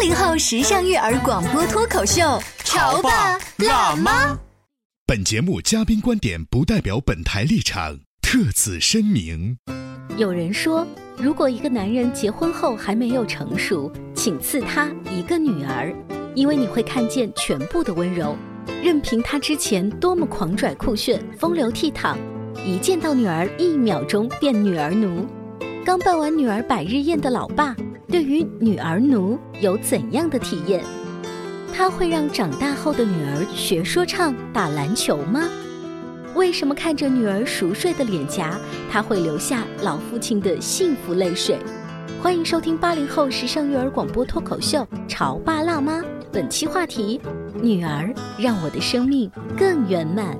八零后时尚育儿广播脱口秀，潮爸辣妈。本节目嘉宾观点不代表本台立场，特此声明。有人说，如果一个男人结婚后还没有成熟，请赐他一个女儿，因为你会看见全部的温柔。任凭他之前多么狂拽酷炫、风流倜傥，一见到女儿，一秒钟变女儿奴。刚办完女儿百日宴的老爸，对于女儿奴有怎样的体验？他会让长大后的女儿学说唱、打篮球吗？为什么看着女儿熟睡的脸颊，他会留下老父亲的幸福泪水？欢迎收听八零后时尚育儿广播脱口秀《潮爸辣妈》，本期话题：女儿让我的生命更圆满。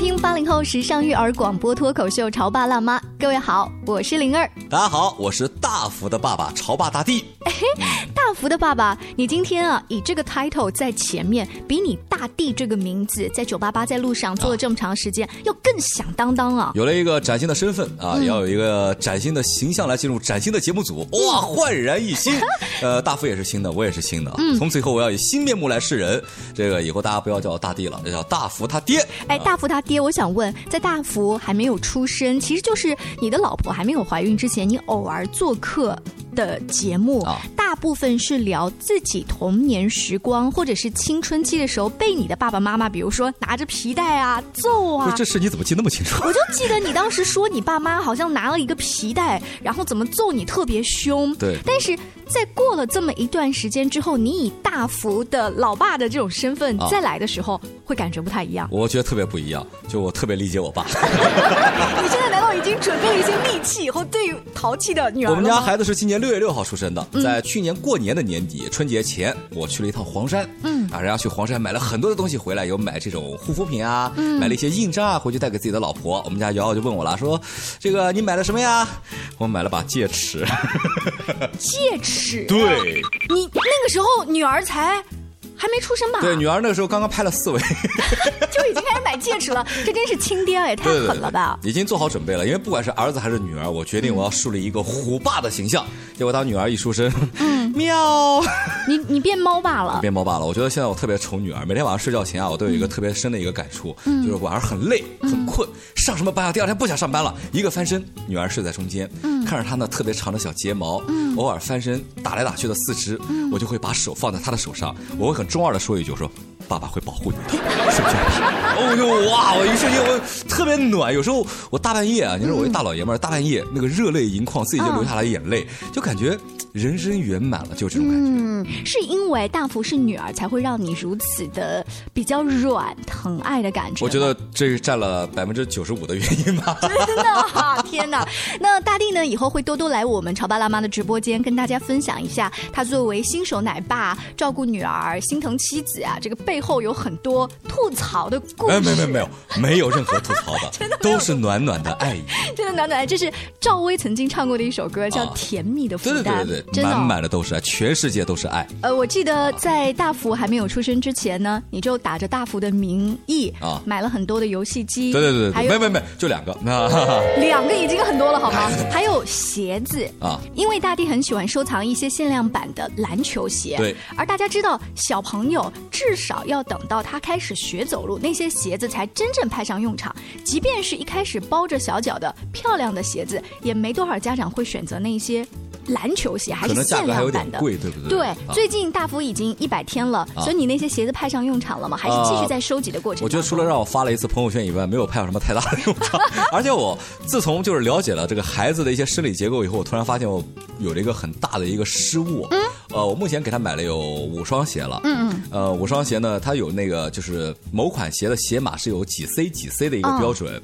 听八零后时尚育儿广播脱口秀《潮爸辣妈》，各位好，我是灵儿。大家好，我是大福的爸爸潮爸大帝。大福的爸爸，你今天啊以这个 title 在前面，比你大帝这个名字在九八八在路上做了这么长时间，要更响当当啊！有了一个崭新的身份啊，也要有一个崭新的形象来进入崭新的节目组，哇，焕然一新。呃，大福也是新的，我也是新的，从此以后我要以新面目来示人。这个以后大家不要叫我大帝了，这叫大福他爹。哎，大福他爹，我想问，在大福还没有出生，其实就是你的老婆还没有怀孕之前，你偶尔做客的节目，大部分是聊自己童年时光或者是青春期的时候被你的爸爸妈妈，比如说拿着皮带啊揍啊。这事你怎么记那么清楚？我就记得你当时说你爸妈好像拿了一个皮带，然后怎么揍你特别凶。对，但是。在过了这么一段时间之后，你以大福的老爸的这种身份再来的时候，会感觉不太一样。我觉得特别不一样，就我特别理解我爸。你现在难道已经准备一些利器以后对淘气的女儿我们家孩子是今年六月六号出生的，在去年过年的年底春节前，我去了一趟黄山。嗯啊，然后去黄山买了很多的东西回来，有买这种护肤品啊，买了一些印章啊，回去带给自己的老婆。我们家瑶瑶就问我了，说：“这个你买了什么呀？” 我买了把戒尺。戒尺？对。你那个时候女儿才。还没出生吧？对，女儿那个时候刚刚拍了四维，就已经开始买戒指了。这真是亲爹也太狠了吧！已经做好准备了，因为不管是儿子还是女儿，我决定我要树立一个虎爸的形象。结果当女儿一出生，嗯，喵，你你变猫爸了？变猫爸了。我觉得现在我特别宠女儿，每天晚上睡觉前啊，我都有一个特别深的一个感触，就是晚上很累很困，上什么班啊？第二天不想上班了，一个翻身，女儿睡在中间，看着她那特别长的小睫毛，偶尔翻身打来打去的四肢，我就会把手放在她的手上，我会很。中二的说一句，说爸爸会保护你的，睡觉吧？哦呦哇！我一瞬间我特别暖。有时候我大半夜啊，你说我一大老爷们儿，大半夜那个热泪盈眶，自己就流下来眼泪，就感觉。人生圆满了，就这种感觉。嗯，是因为大福是女儿，才会让你如此的比较软疼爱的感觉。我觉得这是占了百分之九十五的原因吧。真的，天哪！那大地呢？以后会多多来我们潮爸辣妈的直播间，跟大家分享一下他作为新手奶爸照顾女儿、心疼妻子啊，这个背后有很多吐槽的故事。没有没有没有，没有任何吐槽的，真的都是暖暖的爱意。真的暖暖，这是赵薇曾经唱过的一首歌，叫《甜蜜的负担》。对对对对。满满的都是爱，全世界都是爱。呃，我记得在大福还没有出生之前呢，你就打着大福的名义啊，买了很多的游戏机。对对对对，没没没，就两个那，两个已经很多了，好吗？还有鞋子啊，因为大地很喜欢收藏一些限量版的篮球鞋。对，而大家知道，小朋友至少要等到他开始学走路，那些鞋子才真正派上用场。即便是一开始包着小脚的漂亮的鞋子，也没多少家长会选择那些。篮球鞋还是限量版的，贵对不对？对，最近大福已经一百天了，所以你那些鞋子派上用场了吗？还是继续在收集的过程？我觉得除了让我发了一次朋友圈以外，没有派上什么太大的用场。而且我自从就是了解了这个孩子的一些生理结构以后，我突然发现我有了一个很大的一个失误。嗯。呃，我目前给他买了有五双鞋了。嗯嗯。呃，五双鞋呢，它有那个就是某款鞋的鞋码是有几 C 几 C 的一个标准。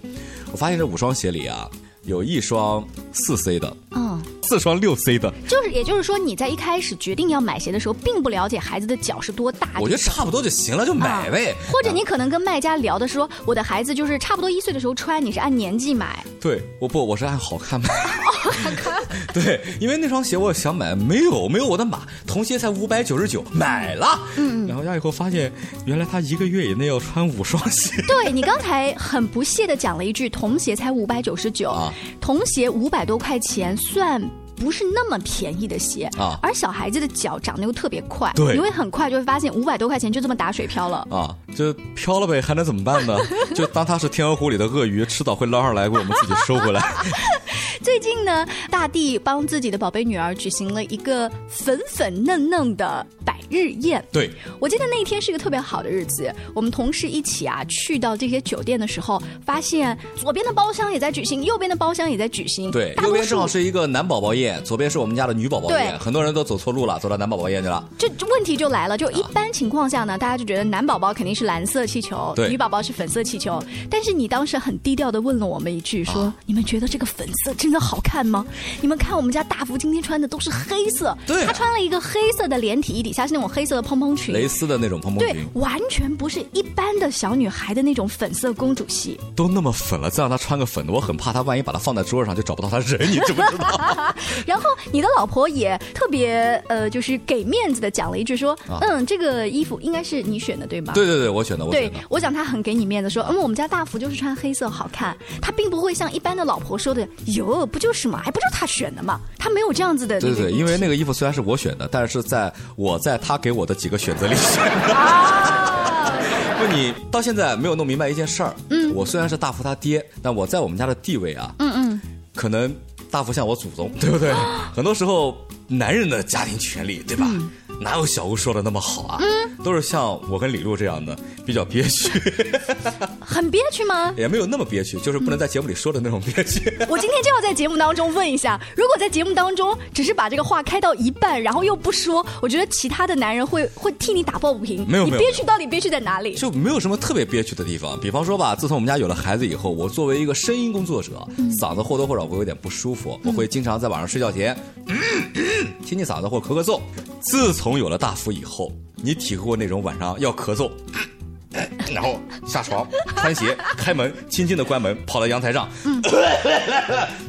我发现这五双鞋里啊。有一双四 C 的，嗯，四双六 C 的，就是也就是说，你在一开始决定要买鞋的时候，并不了解孩子的脚是多大。我觉得差不多就行了，就买呗。或者你可能跟卖家聊的说，我的孩子就是差不多一岁的时候穿，你是按年纪买。对，我不，我是按好看买。好看。对，因为那双鞋我想买，没有没有我的码，童鞋才五百九十九，买了。嗯。然后家以后发现，原来他一个月以内要穿五双鞋。对你刚才很不屑的讲了一句，童鞋才五百九十九，童鞋五百多块钱算。不是那么便宜的鞋啊，而小孩子的脚长得又特别快，对，你会很快就会发现五百多块钱就这么打水漂了啊，就漂了呗，还能怎么办呢？就当它是天鹅湖里的鳄鱼，迟早会捞上来，给我们自己收回来。最近呢，大地帮自己的宝贝女儿举行了一个粉粉嫩嫩的百日宴。对，我记得那一天是一个特别好的日子，我们同事一起啊去到这些酒店的时候，发现左边的包厢也在举行，右边的包厢也在举行。对，右边正好是一个男宝宝宴。左边是我们家的女宝宝宴，很多人都走错路了，走到男宝宝宴去了。这问题就来了，就一般情况下呢，大家就觉得男宝宝肯定是蓝色气球，女宝宝是粉色气球。但是你当时很低调的问了我们一句，说：“你们觉得这个粉色真的好看吗？你们看我们家大福今天穿的都是黑色，对他穿了一个黑色的连体衣，底下是那种黑色的蓬蓬裙，蕾丝的那种蓬蓬裙，完全不是一般的小女孩的那种粉色公主系。都那么粉了，再让她穿个粉的，我很怕她万一把它放在桌上就找不到她人，你知不知道？然后你的老婆也特别呃，就是给面子的讲了一句说，嗯，这个衣服应该是你选的对吗？对对对，我选的。对，我讲，她很给你面子，说，嗯，我们家大福就是穿黑色好看，她并不会像一般的老婆说的，哟，不就是嘛，还不就是他选的嘛，他没有这样子的。对对，因为那个衣服虽然是我选的，但是在我在他给我的几个选择里选的。啊，就你到现在没有弄明白一件事儿，嗯，我虽然是大福他爹，但我在我们家的地位啊，嗯嗯，可能。大福像我祖宗，对不对？很多时候，男人的家庭权利，对吧？哪有小吴说的那么好啊？嗯都是像我跟李璐这样的，比较憋屈。很憋屈吗？也没有那么憋屈，就是不能在节目里说的那种憋屈。我今天就要在节目当中问一下，如果在节目当中只是把这个话开到一半，然后又不说，我觉得其他的男人会会替你打抱不平。没有，你憋屈到底憋屈在哪里？就没有什么特别憋屈的地方。比方说吧，自从我们家有了孩子以后，我作为一个声音工作者，嗓子或多或少会有点不舒服，我会经常在晚上睡觉前清清嗓子或咳咳嗽。自从有了大福以后，你体会过那种晚上要咳嗽，然后下床穿鞋开门，轻轻的关门，跑到阳台上，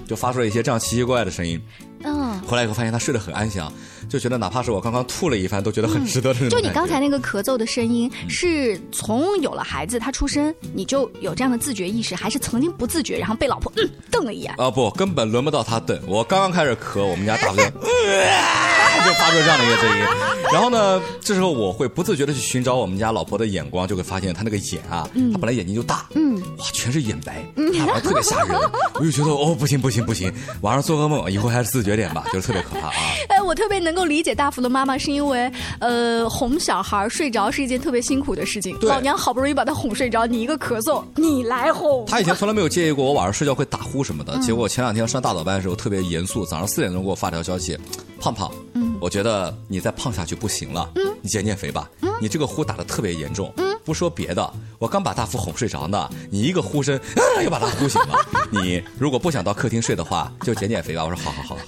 就发出了一些这样奇奇怪怪的声音。嗯，回来以后发现他睡得很安详，就觉得哪怕是我刚刚吐了一番，都觉得很值得的。就你刚才那个咳嗽的声音，是从有了孩子他出生你就有这样的自觉意识，还是曾经不自觉，然后被老婆嗯瞪了一眼？啊不，根本轮不到他瞪。我刚刚开始咳，我们家大哥。就发出这样的一个声音，然后呢，这时候我会不自觉的去寻找我们家老婆的眼光，就会发现她那个眼啊，她本来眼睛就大，嗯，哇，全是眼白，晚上特别吓人，我就觉得哦，不行不行不行，晚上做噩梦，以后还是自觉点吧，就是特别可怕啊。哎，我特别能够理解大福的妈妈，是因为呃，哄小孩睡着是一件特别辛苦的事情，老娘好不容易把他哄睡着，你一个咳嗽，你来哄。他以前从来没有介意过我晚上睡觉会打呼什么的，结果前两天上大早班的时候特别严肃，早上四点钟给我发条消息，胖胖。我觉得你再胖下去不行了，你减减肥吧。你这个呼打的特别严重。不说别的，我刚把大福哄睡着呢，你一个呼声又把他呼醒了。你如果不想到客厅睡的话，就减减肥吧。我说好好好好。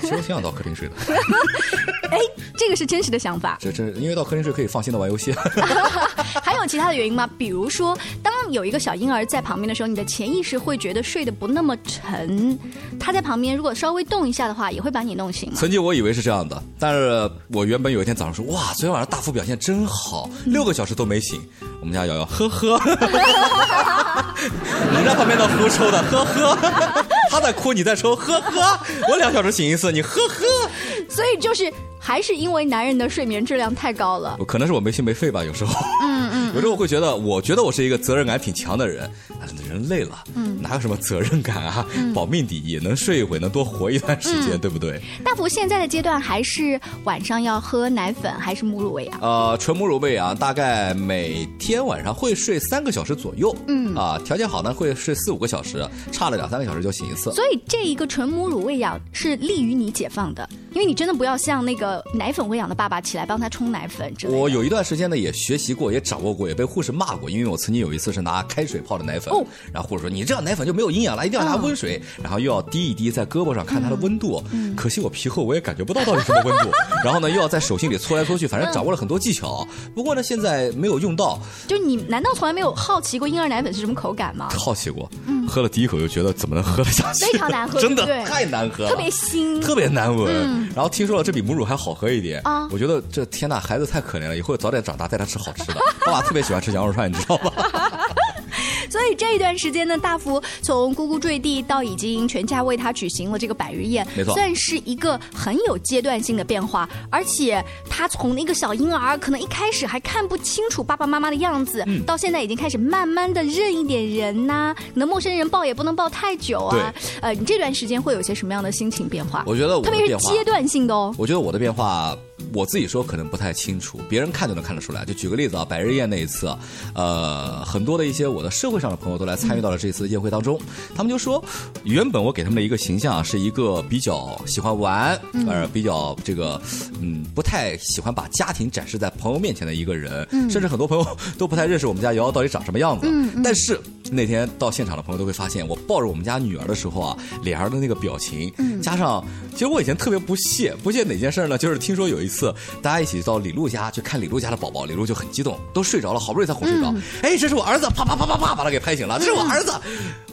其实我挺想到客厅睡的。哎，这个是真实的想法。这这，因为到客厅睡可以放心的玩游戏。还有其他的原因吗？比如说，当有一个小婴儿在旁边的时候，你的潜意识会觉得睡得不那么沉。他在旁边，如果稍微动一下的话，也会把你弄醒吗？曾经我以为是这样的，但是我原本有一天早上说，哇，昨天晚上大福表现真好，六个小时都没醒。我们家瑶瑶，呵呵，你在旁边都呼抽的，呵呵，他在哭，你在抽，呵呵，我两小时醒一次，你呵呵，所以就是。还是因为男人的睡眠质量太高了，可能是我没心没肺吧。有时候，嗯嗯，有时候我会觉得，我觉得我是一个责任感挺强的人，人累了，嗯，哪有什么责任感啊？保命第一，能睡一会，能多活一段时间，对不对？大福现在的阶段还是晚上要喝奶粉还是母乳喂养？呃，纯母乳喂养，大概每天晚上会睡三个小时左右，嗯啊，条件好呢会睡四五个小时，差了两三个小时就醒一次。所以这一个纯母乳喂养是利于你解放的。因为你真的不要像那个奶粉喂养的爸爸起来帮他冲奶粉之类的。我有一段时间呢，也学习过，也掌握过，也被护士骂过，因为我曾经有一次是拿开水泡的奶粉，哦然后护士说你这样奶粉就没有营养了，一定要拿温水，然后又要滴一滴在胳膊上看它的温度。可惜我皮厚，我也感觉不到到底什么温度。然后呢，又要在手心里搓来搓去，反正掌握了很多技巧。不过呢，现在没有用到，就你难道从来没有好奇过婴儿奶粉是什么口感吗？好奇过，喝了第一口就觉得怎么能喝得下去？非常难喝 真的太难喝了，特别腥，特别难闻。然后听说了这比母乳还好喝一点啊我觉得这天呐，孩子太可怜了，以后早点长大带他吃好吃的。爸爸特别喜欢吃羊肉串，你知道吗？所以这一段时间呢，大福从呱呱坠地到已经全家为他举行了这个百日宴，没错算是一个很有阶段性的变化。而且他从那个小婴儿，可能一开始还看不清楚爸爸妈妈的样子，嗯到现在已经开始慢慢的认一点人呐、可能陌生人抱也不能抱太久啊。呃，你这段时间会有些什么样的心情变化？我觉得我特别是阶段性的哦。我觉得我的变化，我自己说可能不太清楚，别人看就能看得出来。就举个例子啊，百日宴那一次，呃，很多的一些我的社会上的朋友都来参与到了这次宴会当中，他们就说，原本我给他们的一个形象啊，是一个比较喜欢玩，呃，比较这个，嗯，不太喜欢把家庭展示在朋友面前的一个人，甚至很多朋友都不太认识我们家瑶瑶到底长什么样子。但是那天到现场的朋友都会发现，我抱着我们家女儿的时候啊，脸上的那个表情，加上其实我以前特别不屑，不屑哪件事呢？就是听说有一次大家一起到李璐家去看李璐家的宝宝，李璐就很激动，都睡着了，好不容易才哄睡着。哎，这是我儿子，啪啪啪啪啪把他给拍醒了，这是我儿子。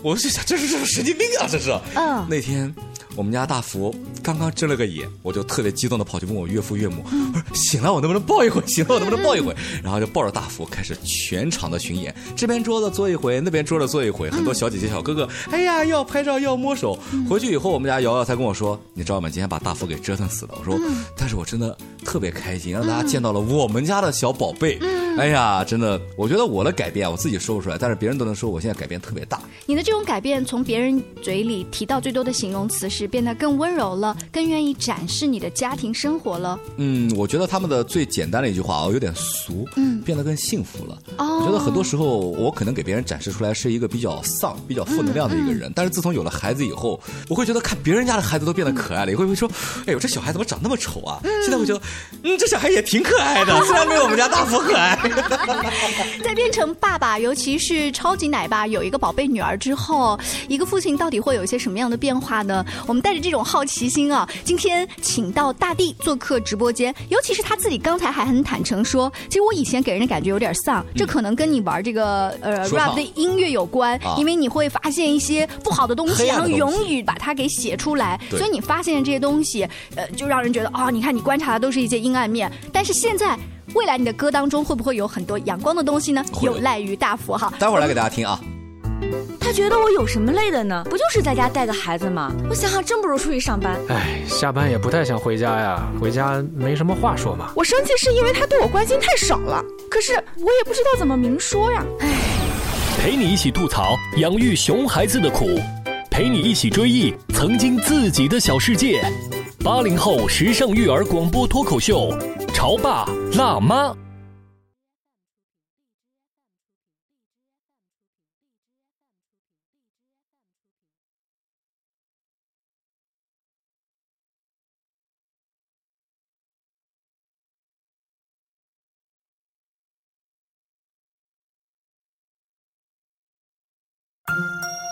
我就想，这是这是神经病啊，这是。嗯那天。我们家大福刚刚睁了个眼，我就特别激动的跑去问我岳父岳母，我说醒了我能不能抱一会？醒了我能不能抱一会？然后就抱着大福开始全场的巡演，这边桌子坐一回，那边桌子坐一回，很多小姐姐小哥哥，哎呀要拍照要摸手。回去以后，我们家瑶瑶才跟我说，你知道吗？今天把大福给折腾死了。我说，但是我真的特别开心，让大家见到了我们家的小宝贝。哎呀，真的，我觉得我的改变我自己说不出来，但是别人都能说我现在改变特别大。你的这种改变，从别人嘴里提到最多的形容词是变得更温柔了，更愿意展示你的家庭生活了。嗯，我觉得他们的最简单的一句话哦，有点俗，嗯，变得更幸福了。哦我觉得很多时候我可能给别人展示出来是一个比较丧、比较负能量的一个人，但是自从有了孩子以后，我会觉得看别人家的孩子都变得可爱了，也会不会说，哎呦，这小孩怎么长那么丑啊？现在会觉得，嗯，这小孩也挺可爱的，虽然没有我们家大福可爱。在变成爸爸，尤其是超级奶爸，有一个宝贝女儿之后，一个父亲到底会有一些什么样的变化呢？我们带着这种好奇心啊，今天请到大地做客直播间，尤其是他自己刚才还很坦诚说，其实我以前给人的感觉有点丧，这可能跟你玩这个呃 rap 的音乐有关，啊因为你会发现一些不好的东西，然后勇于把它给写出来，所以你发现这些东西，呃，就让人觉得哦，你看你观察的都是一些阴暗面，但是现在。未来你的歌当中会不会有很多阳光的东西呢？有赖于大福哈。待会儿来给大家听啊。他觉得我有什么累的呢？不就是在家带个孩子吗？我想想，真不如出去上班。哎，下班也不太想回家呀，回家没什么话说嘛。我生气是因为他对我关心太少了，可是我也不知道怎么明说呀。哎陪你一起吐槽养育熊孩子的苦，陪你一起追忆曾经自己的小世界。八零后时尚育儿广播脱口秀，潮爸辣妈。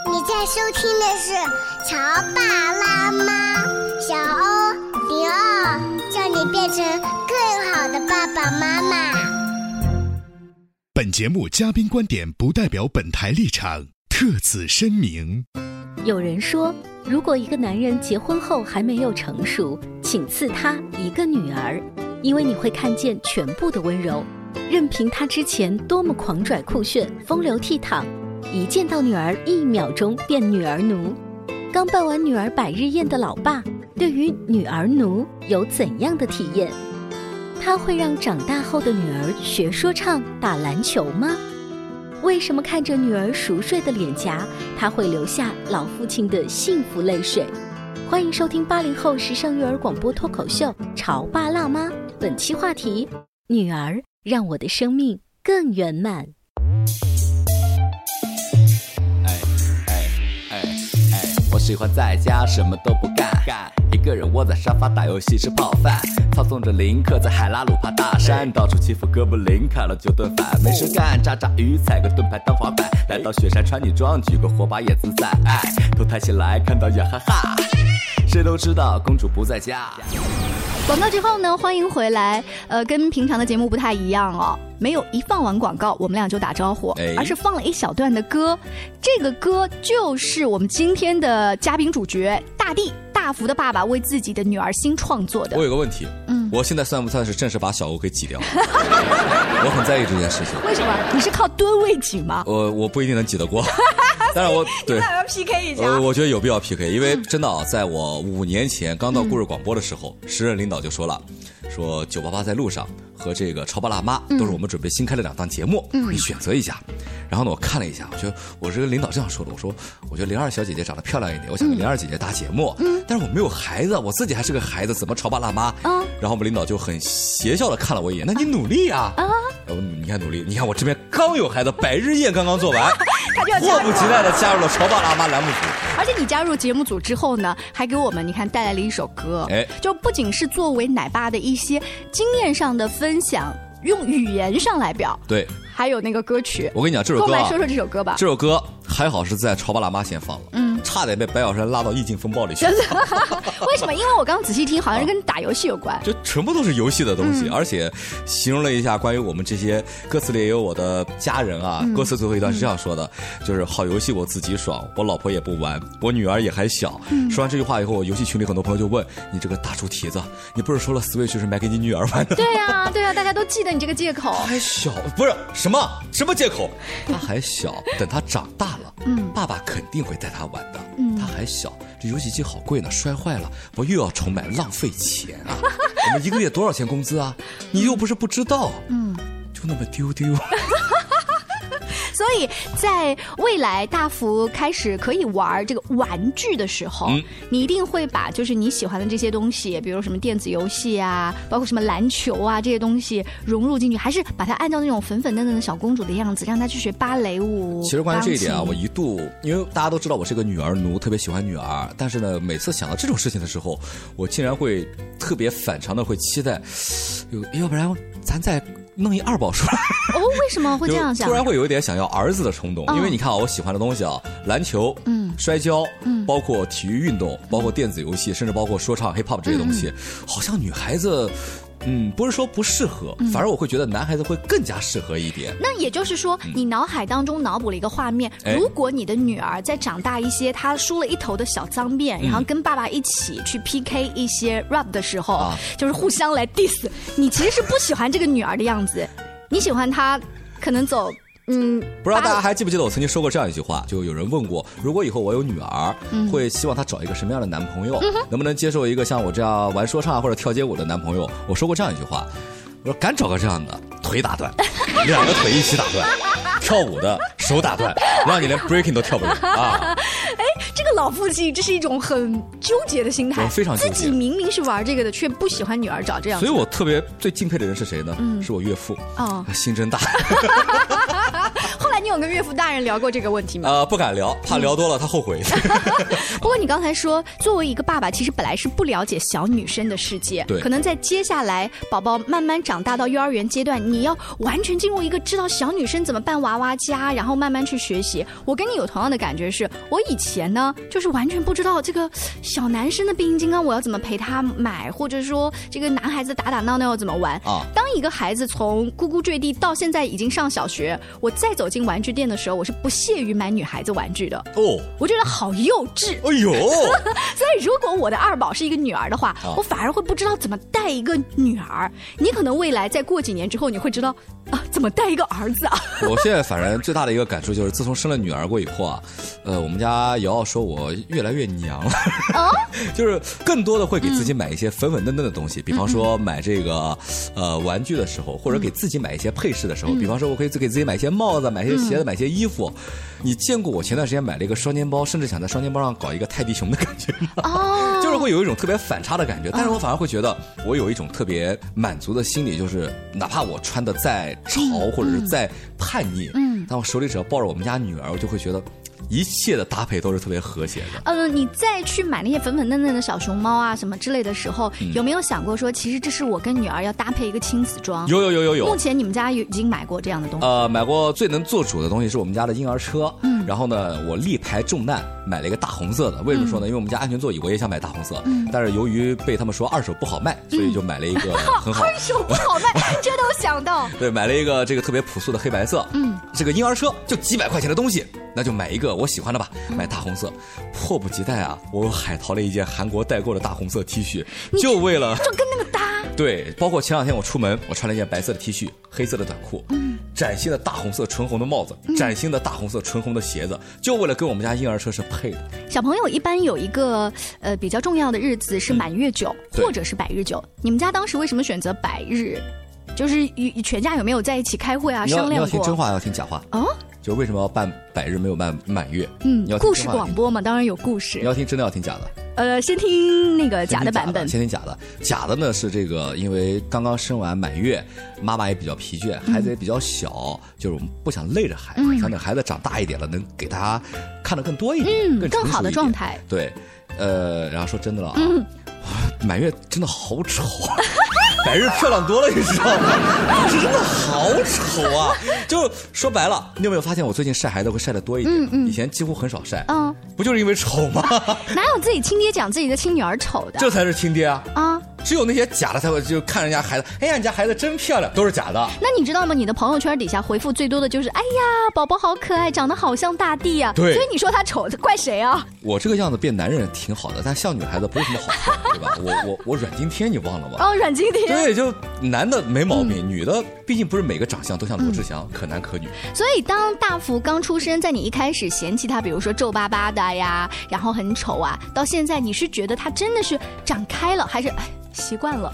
你在收听的是《潮爸辣妈》，小欧零二，叫你变成更爸爸妈妈。本节目嘉宾观点不代表本台立场，特此声明。有人说，如果一个男人结婚后还没有成熟，请赐他一个女儿，因为你会看见全部的温柔，任凭他之前多么狂拽酷炫、风流倜傥，一见到女儿，一秒钟变女儿奴。刚办完女儿百日宴的老爸，对于女儿奴有怎样的体验？他会让长大后的女儿学说唱、打篮球吗？为什么看着女儿熟睡的脸颊，他会流下老父亲的幸福泪水？欢迎收听八零后时尚育儿广播脱口秀《潮爸辣妈》，本期话题：女儿让我的生命更圆满。我喜欢在家什么都不干，干一个人窝在沙发打游戏吃泡饭，操纵着林克在海拉鲁爬大山，到处欺负哥布林，看了就顿饭，没事干炸炸鱼，踩个盾牌当滑板，来到雪山穿女装，举个火把也自在，哎，头抬起来看到呀哈哈，谁都知道公主不在家。广告之后呢，欢迎回来。呃，跟平常的节目不太一样哦，没有一放完广告我们俩就打招呼，而是放了一小段的歌。这个歌就是我们今天的嘉宾主角大地大福的爸爸为自己的女儿新创作的。我有个问题，嗯，我现在算不算是正式把小欧给挤掉？我很在意这件事情。为什么？你是靠蹲位挤吗？我我不一定能挤得过。但是我 对。要 PK 一下，呃，我觉得有必要 PK，因为真的啊，在我五年前刚到故事广播的时候，时任领导就说了，说九八八在路上和这个潮爸辣妈都是我们准备新开的两档节目，你选择一下。然后呢，我看了一下，我觉得我这个领导这样说的，我说我觉得灵儿小姐姐长得漂亮一点，我想跟灵儿姐姐搭节目，但是我没有孩子，我自己还是个孩子，怎么潮爸辣妈？然后我们领导就很邪笑的看了我一眼，那你努力呀。哦，你看努力，你看我这边刚有孩子，百日宴刚刚做完，迫不及待的加入了潮爸辣妈栏目组。而且你加入节目组之后呢，还给我们你看带来了一首歌，哎，就不仅是作为奶爸的一些经验上的分享，用语言上来表，对，还有那个歌曲。我跟你讲，这首歌，来说说这首歌吧。这首歌还好是在潮爸辣妈先放了，嗯。差点被白小山拉到意境风暴里去。真的？为什么？因为我刚刚仔细听，好像是跟打游戏有关。就全部都是游戏的东西，而且形容了一下关于我们这些歌词里也有我的家人啊。歌词最后一段是这样说的：就是好游戏我自己爽，我老婆也不玩，我女儿也还小。说完这句话以后，游戏群里很多朋友就问你这个大猪蹄子，你不是说了 Switch 是买给你女儿玩的？对呀，对呀，大家都记得你这个借口。还小，不是什么什么借口？他还小，等他长大了，嗯，爸爸肯定会带他玩的。嗯，他还小，这游戏机好贵呢，摔坏了我又要重买，浪费钱啊！我们一个月多少钱工资啊？你又不是不知道，嗯，就那么丢丢。所以在未来大福开始可以玩这个玩具的时候，你一定会把就是你喜欢的这些东西，比如什么电子游戏啊，包括什么篮球啊这些东西融入进去，还是把它按照那种粉粉嫩嫩的小公主的样子，让她去学芭蕾舞。其实关于这一点啊，我一度因为大家都知道我是个女儿奴，特别喜欢女儿，但是呢，每次想到这种事情的时候，我竟然会特别反常的会期待，要要不然咱再。弄一二宝出来哦？为什么 会这样想？突然会有一点想要儿子的冲动，因为你看啊，我喜欢的东西啊，篮球、嗯，摔跤，嗯，包括体育运动，包括电子游戏，甚至包括说唱、hip hop 这些东西，好像女孩子。嗯，不是说不适合，反而我会觉得男孩子会更加适合一点。那也就是说，你脑海当中脑补了一个画面：如果你的女儿在长大一些，她梳了一头的小脏辫，然后跟爸爸一起去 PK 一些 rap 的时候，就是互相来 diss。你其实是不喜欢这个女儿的样子，你喜欢她可能走。嗯，不知道大家还记不记得我曾经说过这样一句话？就有人问过，如果以后我有女儿，会希望她找一个什么样的男朋友？能不能接受一个像我这样玩说唱或者跳街舞的男朋友？我说过这样一句话，我说敢找个这样的，腿打断，两个腿一起打断，跳舞的手打断，让你连 breaking 都跳不了啊！哎，这个老父亲，这是一种很纠结的心态，非常自己明明是玩这个的，却不喜欢女儿找这样。所以我特别最敬佩的人是谁呢？是我岳父啊，心真大。跟岳父大人聊过这个问题吗？呃，不敢聊，怕聊多了他后悔。不过你刚才说，作为一个爸爸，其实本来是不了解小女生的世界，对，可能在接下来宝宝慢慢长大到幼儿园阶段，你要完全进入一个知道小女生怎么办娃娃家，然后慢慢去学习。我跟你有同样的感觉，是我以前呢，就是完全不知道这个小男生的变形金刚我要怎么陪他买，或者说这个男孩子打打闹闹要怎么玩啊？当一个孩子从咕咕坠地到现在已经上小学，我再走进玩具店的时候，我是不屑于买女孩子玩具的。哦，我觉得好幼稚。哎呦，所以如果我的二宝是一个女儿的话，我反而会不知道怎么带一个女儿。你可能未来再过几年之后，你会知道啊，怎么带一个儿子啊。我现在反正最大的一个感受就是，自从生了女儿过以后啊，呃，我们家瑶瑶说我越来越娘了，就是更多的会给自己买一些粉粉嫩嫩的东西，比方说买这个呃玩具的时候，或者给自己买一些配饰的时候，比方说我可以给自己买一些帽子。买一些鞋子，买些衣服，你见过我前段时间买了一个双肩包，甚至想在双肩包上搞一个泰迪熊的感觉吗？哦，就是会有一种特别反差的感觉，但是我反而会觉得我有一种特别满足的心理，就是哪怕我穿的再潮或者是再叛逆，嗯，但我手里只要抱着我们家女儿，我就会觉得。一切的搭配都是特别和谐的。嗯，你再去买那些粉粉嫩嫩的小熊猫啊什么之类的时候，有没有想过说，其实这是我跟女儿要搭配一个亲子装？有有有有有。目前你们家已经买过这样的东西？呃，买过最能做主的东西是我们家的婴儿车。嗯。然后呢，我力排众难买了一个大红色的。为什么说呢？因为我们家安全座椅我也想买大红色，但是由于被他们说二手不好卖，所以就买了一个 很好。二手不好卖，这都想到。对，买了一个这个特别朴素的黑白色。嗯。这个婴儿车就几百块钱的东西。那就买一个我喜欢的吧，买大红色，迫不及待啊！我海淘了一件韩国代购的大红色 T 恤，就为了就跟那个搭。对，包括前两天我出门，我穿了一件白色的 T 恤，黑色的短裤，嗯，崭新的大红色纯红的帽子，崭新的大红色纯红的鞋子，就为了跟我们家婴儿车是配的。小朋友一般有一个呃比较重要的日子是满月酒或者是百日酒，你们家当时为什么选择百日？就是与全家有没有在一起开会啊？商量过？要听真话，要听假话哦。就为什么要办百日没有办满月？嗯，要故事广播嘛，当然有故事。你要听真的，要听假的。呃，先听那个假的版本。先听假的，假的呢是这个，因为刚刚生完满月，妈妈也比较疲倦，孩子也比较小，就是我们不想累着孩子，想等孩子长大一点了，能给他看的更多一点，更更好的状态。对，呃，然后说真的了啊，满月真的好丑。百日漂亮多了，你知道吗？这真的好丑啊！就说白了，你有没有发现我最近晒孩子会晒的多一点？嗯嗯，以前几乎很少晒。嗯，不就是因为丑吗？哪有自己亲爹讲自己的亲女儿丑的？这才是亲爹啊！啊。只有那些假的才会就看人家孩子，哎呀，你家孩子真漂亮，都是假的。那你知道吗？你的朋友圈底下回复最多的就是，哎呀，宝宝好可爱，长得好像大地呀。对，所以你说他丑，怪谁啊？我这个样子变男人挺好的，但像女孩子不是什么好事，对吧？我我我阮经天，你忘了吗？哦，阮经天。对，就男的没毛病，女的毕竟不是每个长相都像罗志祥，可男可女。所以当大福刚出生，在你一开始嫌弃他，比如说皱巴巴的呀，然后很丑啊，到现在你是觉得他真的是长开了，还是哎习惯了？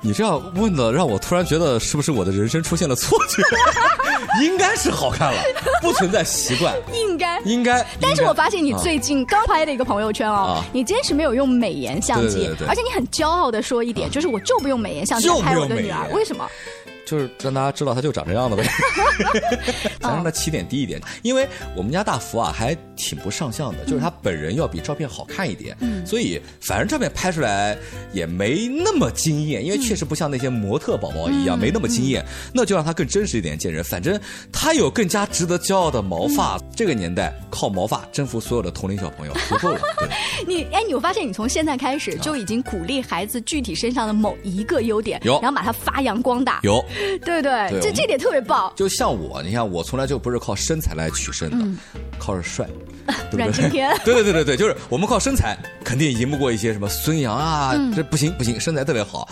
你这样问的，让我突然觉得是不是我的人生出现了错觉？应该是好看了，不存在习惯。应该应该。但是我发现你最近刚拍的一个朋友圈哦，你坚持没有用美颜相机，而且你很骄傲的说一点，就是我就不用美颜相机拍我的女儿，为什么？就是让大家知道她就长这样的呗，咱让她起点低一点，因为我们家大福啊还挺不上相的，就是他本人要比照片好看一点，所以反正照片拍出来也没那么惊艳，因为确实不像那些模特宝宝一样没那么惊艳，那就让他更真实一点见人。反正他有更加值得骄傲的毛发，这个年代靠毛发征服所有的同龄小朋友足够了。你哎，你发现你从现在开始就已经鼓励孩子具体身上的某一个优点，有，然后把它发扬光大，有。对对，这这点特别棒。就像我，你看我从来就不是靠身材来取胜的，靠着帅。阮经天。对对对对对，就是我们靠身材肯定赢不过一些什么孙杨啊，这不行不行，身材特别好。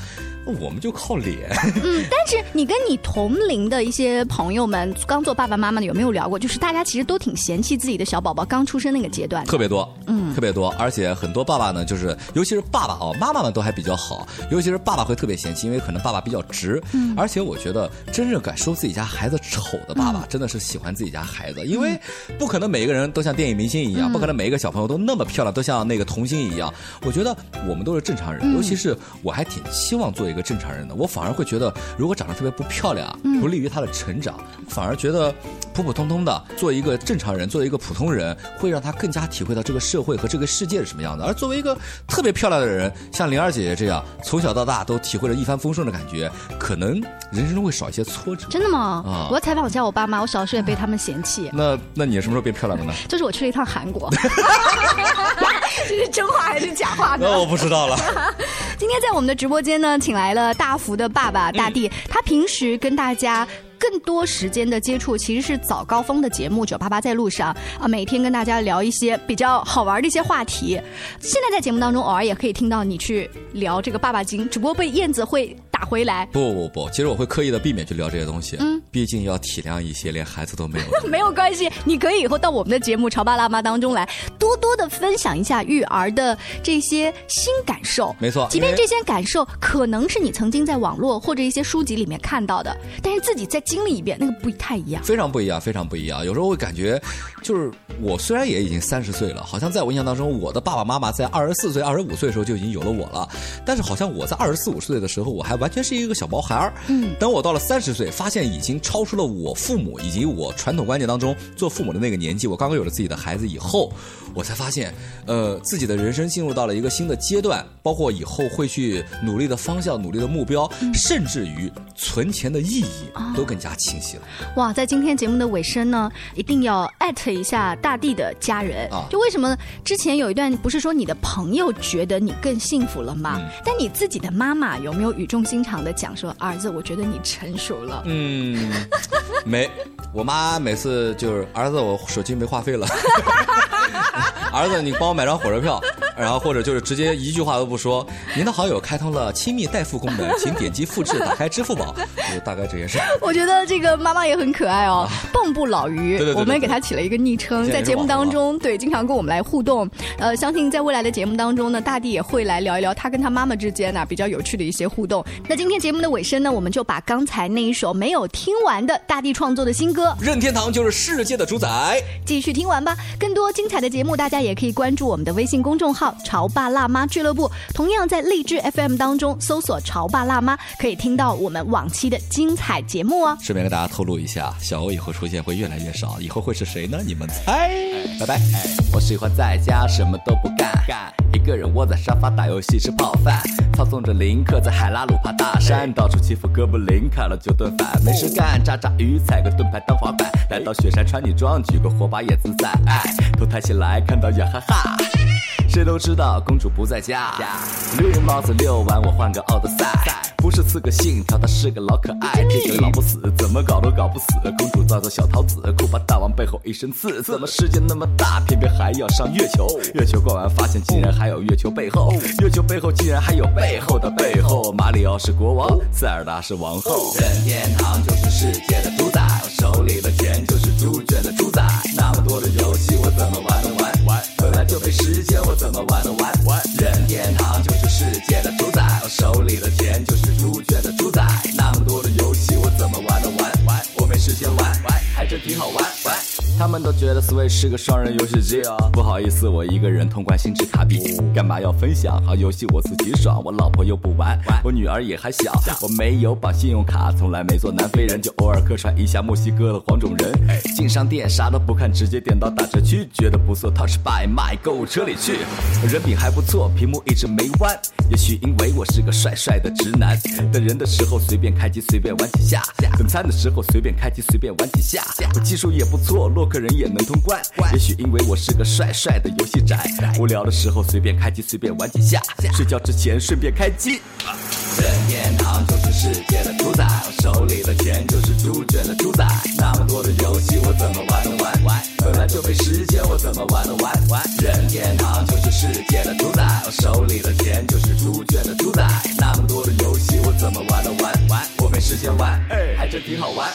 我们就靠脸。嗯，但是你跟你同龄的一些朋友们，刚做爸爸妈妈的，有没有聊过？就是大家其实都挺嫌弃自己的小宝宝刚出生那个阶段。特别多，嗯，特别多。而且很多爸爸呢，就是尤其是爸爸哦，妈妈们都还比较好，尤其是爸爸会特别嫌弃，因为可能爸爸比较直。嗯。而且我觉得，真正敢说自己家孩子丑的爸爸，真的是喜欢自己家孩子，因为不可能每一个人都像电影明星一样，不可能每一个小朋友都那么漂亮，都像那个童星一样。我觉得我们都是正常人，尤其是我还挺希望做一个正常人的。我反而会觉得，如果长得特别不漂亮，不利于他的成长，反而觉得普普通通的做一个正常人，做一个普通人，会让他更加体会到这个社会和这个世界是什么样的。而作为一个特别漂亮的人，像灵儿姐姐这样，从小到大都体会了一帆风顺的感觉，可能人生中会少一些挫折。真的吗？啊！我要采访一下我爸妈，我小时候也被他们嫌弃。那那你什么时候变漂亮的呢？就是我去了一趟韩国。这是真话还是假话呢？那我不知道了。今天在我们的直播间呢，请来了大福的爸爸大地，他平时跟大家。更多时间的接触其实是早高峰的节目《九八八在路上》啊，每天跟大家聊一些比较好玩的一些话题。现在在节目当中偶尔也可以听到你去聊这个爸爸经，只不过被燕子会打回来。不不不，其实我会刻意的避免去聊这些东西。嗯，毕竟要体谅一些连孩子都没有。没有关系，你可以以后到我们的节目《潮爸辣妈》当中来，多多的分享一下育儿的这些新感受。没错，即便这些感受可能是你曾经在网络或者一些书籍里面看到的，但是自己再。经历一遍，那个不太一样。非常不一样，非常不一样。有时候会感觉，就是我虽然也已经三十岁了，好像在我印象当中，我的爸爸妈妈在二十四岁、二十五岁的时候就已经有了我了，但是好像我在二十四五岁的时候，我还完全是一个小毛孩儿。嗯，等我到了三十岁，发现已经超出了我父母以及我传统观念当中做父母的那个年纪，我刚刚有了自己的孩子以后，我才发现，呃，自己的人生进入到了一个新的阶段，包括以后会去努力的方向、努力的目标，甚至于存钱的意义都更加清晰了。哇，在今天节目的尾声呢，一定要艾特一下大地的家人啊！就为什么之前有一段不是说你的朋友觉得你更幸福了吗？但你自己的妈妈有没有语重心长的讲说，儿子，我觉得你成熟了？嗯，没，我妈每次就是儿子，我手机没话费了。儿子，你帮我买张火车票，然后或者就是直接一句话都不说，您的好友开通了亲密代付功能，请点击复制，打开支付宝，就大概这件事。我觉得这个妈妈也很可爱哦，蚌埠老于，对对对，我们也给他起了一个昵称，在节目当中，对，经常跟我们来互动。呃，相信在未来的节目当中呢，大地也会来聊一聊他跟他妈妈之间呢比较有趣的一些互动。那今天节目的尾声呢，我们就把刚才那一首没有听完的大地创作的新歌《任天堂就是世界的主宰》继续听完吧。更多精彩的节目，大家。也可以关注我们的微信公众号“潮爸辣妈俱乐部”，同样在荔枝 FM 当中搜索“潮爸辣妈”，可以听到我们往期的精彩节目哦。顺便跟大家透露一下，小欧以后出现会越来越少，以后会是谁呢？你们猜？拜拜。我喜欢在家什么都不干，干一个人窝在沙发打游戏吃泡饭，操纵着林克在海拉鲁爬大山，到处欺负哥布林，看了就顿饭，没事干炸炸鱼，踩个盾牌当滑板，来到雪山穿女装，举个火把也自在，哎，头抬起来看到。呀哈哈，谁都知道公主不在家。绿帽子遛完我换个奥德赛，不是刺客信条，他是个老可爱。这个老不死，怎么搞都搞不死。公主造造小桃子，酷把大王背后一身刺。怎么世界那么大，偏偏还要上月球？月球逛完发现竟然还有月球背后，月球背后竟然还有背后的背后。马里奥是国王，塞尔达是王后。任天堂就是世界的主宰，手里的钱就是猪圈的主宰。那么多的游戏，我怎么玩都玩？本来就没时间，我怎么玩都玩。任天堂就是世界的主宰，我手里的钱就是猪圈的主宰。那么多的游戏，我怎么玩都玩。我没时间玩，玩还真挺好玩玩。他们都觉得 Switch 是个双人游戏机啊，不好意思，我一个人通关星之卡比，干嘛要分享？好游戏我自己爽，我老婆又不玩，我女儿也还小，我没有绑信用卡，从来没做南非人，就偶尔客串一下墨西哥的黄种人。进商店啥都不看，直接点到打折区，觉得不错，Touch Buy 买购物车里去。人品还不错，屏幕一直没弯，也许因为我是个帅帅的直男。等人的时候随便开机随便玩几下，等餐的时候随便开机随便玩几下，我技术也不错，洛。客人也能通关，也许因为我是个帅帅的游戏宅，无聊的时候随便开机随便玩几下，睡觉之前顺便开机。任天堂就是世界的主宰，我手里的钱就是猪圈的主宰。那么多的游戏我怎么玩都玩，本来就没时间我怎么玩都玩。任天堂就是世界的主宰，我手里的钱就是猪圈的主宰。那么多的游戏我怎么玩都玩，我没时间玩，还真挺好玩。